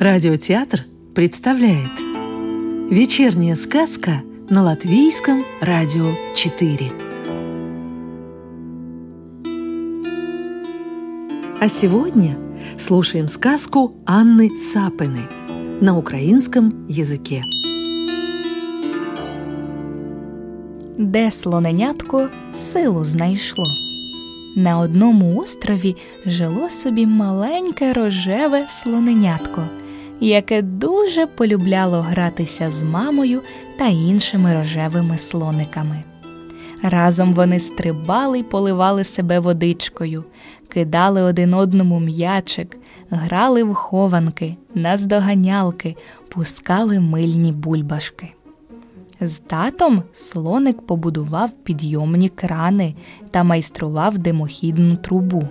Радиотеатр представляет Вечерняя сказка на Латвийском радио 4 А сегодня слушаем сказку Анны Сапины на украинском языке. Де слоненятко силу знайшло. На одному острові жило собі маленьке рожеве слоненятко, яке дуже полюбляло гратися з мамою та іншими рожевими слониками. Разом вони стрибали й поливали себе водичкою, кидали один одному м'ячик, грали в хованки, наздоганялки, пускали мильні бульбашки. З татом слоник побудував підйомні крани та майстрував димохідну трубу.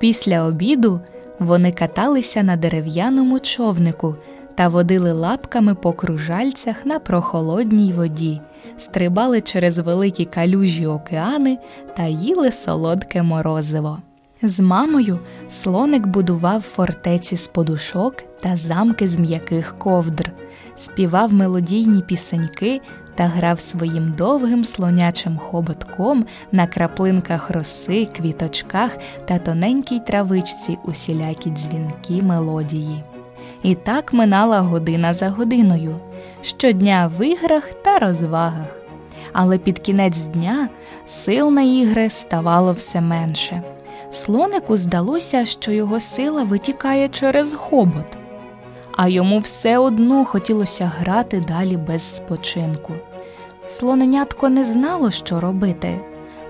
Після обіду вони каталися на дерев'яному човнику та водили лапками по кружальцях на прохолодній воді, стрибали через великі калюжі океани та їли солодке морозиво. З мамою слоник будував фортеці з подушок та замки з м'яких ковдр, співав мелодійні пісеньки та грав своїм довгим слонячим хоботком на краплинках роси, квіточках та тоненькій травичці усілякі дзвінки мелодії. І так минала година за годиною, щодня в іграх та розвагах. Але під кінець дня сил на ігри ставало все менше. Слонику здалося, що його сила витікає через хобот, а йому все одно хотілося грати далі без спочинку. Слоненятко не знало, що робити,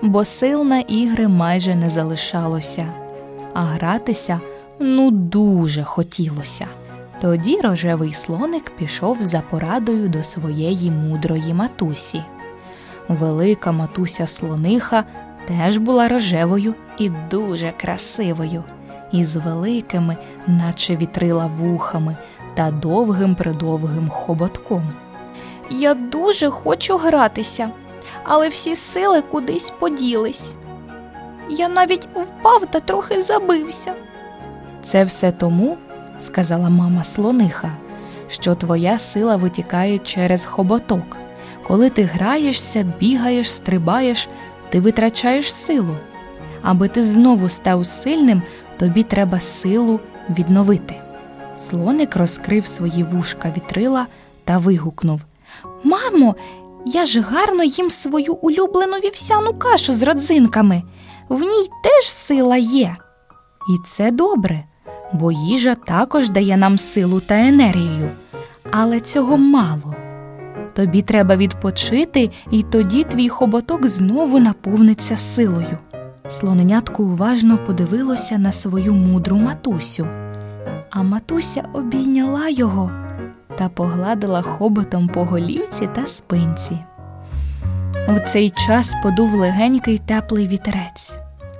бо сил на ігри майже не залишалося, а гратися ну дуже хотілося. Тоді рожевий слоник пішов за порадою до своєї мудрої матусі. Велика матуся слониха теж була рожевою і дуже красивою, із великими, наче вітрила вухами та довгим придовгим хоботком. Я дуже хочу гратися, але всі сили кудись поділись. Я навіть впав та трохи забився. Це все тому, сказала мама слониха, що твоя сила витікає через хоботок. Коли ти граєшся, бігаєш, стрибаєш, ти витрачаєш силу. Аби ти знову став сильним, тобі треба силу відновити. Слоник розкрив свої вушка вітрила та вигукнув Мамо, я ж гарно їм свою улюблену вівсяну кашу з родзинками. В ній теж сила є. І це добре, бо їжа також дає нам силу та енергію, але цього мало. Тобі треба відпочити, і тоді твій хоботок знову наповниться силою. Слоненятко уважно подивилося на свою мудру матусю, а матуся обійняла його та погладила хоботом по голівці та спинці. У цей час подув легенький теплий вітерець.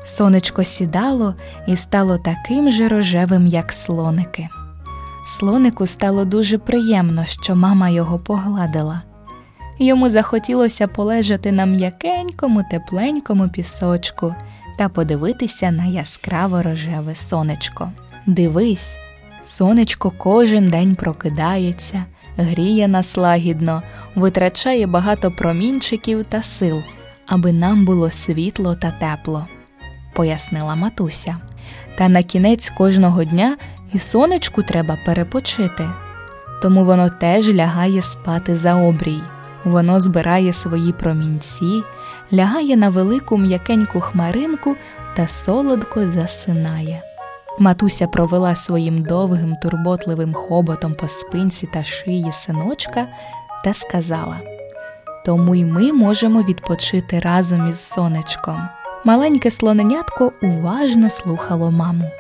Сонечко сідало і стало таким же рожевим, як слоники. Слонику стало дуже приємно, що мама його погладила. Йому захотілося полежати на м'якенькому, тепленькому пісочку та подивитися на яскраво рожеве сонечко. Дивись, сонечко кожен день прокидається, гріє нас лагідно, витрачає багато промінчиків та сил, аби нам було світло та тепло, пояснила матуся. Та на кінець кожного дня і сонечку треба перепочити, тому воно теж лягає спати за обрій. Воно збирає свої промінці, лягає на велику м'якеньку хмаринку та солодко засинає. Матуся провела своїм довгим турботливим хоботом по спинці та шиї синочка та сказала: Тому й ми можемо відпочити разом із сонечком. Маленьке слоненятко уважно слухало маму.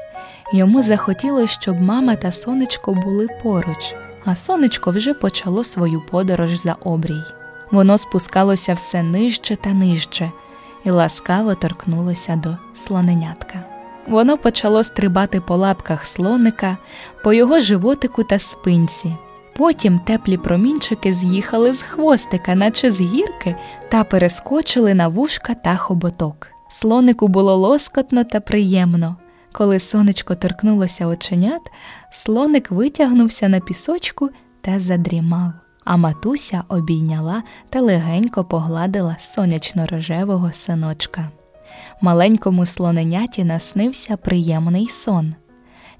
Йому захотілося, щоб мама та сонечко були поруч, а сонечко вже почало свою подорож за обрій. Воно спускалося все нижче та нижче і ласкаво торкнулося до слоненятка. Воно почало стрибати по лапках слоника, по його животику та спинці. Потім теплі промінчики з'їхали з хвостика, наче з гірки, та перескочили на вушка та хоботок. Слонику було лоскотно та приємно. Коли сонечко торкнулося оченят, Слоник витягнувся на пісочку та задрімав, а матуся обійняла та легенько погладила сонячно-рожевого синочка. Маленькому слоненяті наснився приємний сон.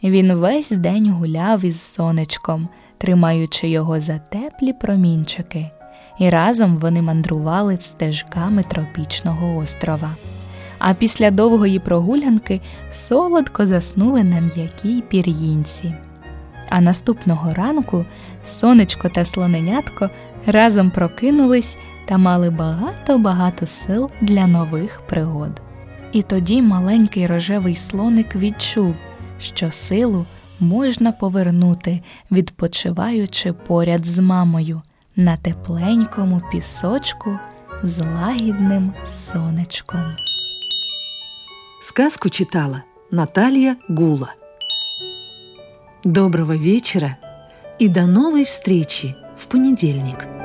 Він весь день гуляв із сонечком, тримаючи його за теплі промінчики, і разом вони мандрували стежками тропічного острова. А після довгої прогулянки солодко заснули на м'якій пір'їнці. А наступного ранку сонечко та слоненятко разом прокинулись та мали багато-багато сил для нових пригод. І тоді маленький рожевий слоник відчув, що силу можна повернути, відпочиваючи поряд з мамою на тепленькому пісочку з лагідним сонечком. Сказку читала Наталья Гула. Доброго вечера и до новой встречи в понедельник.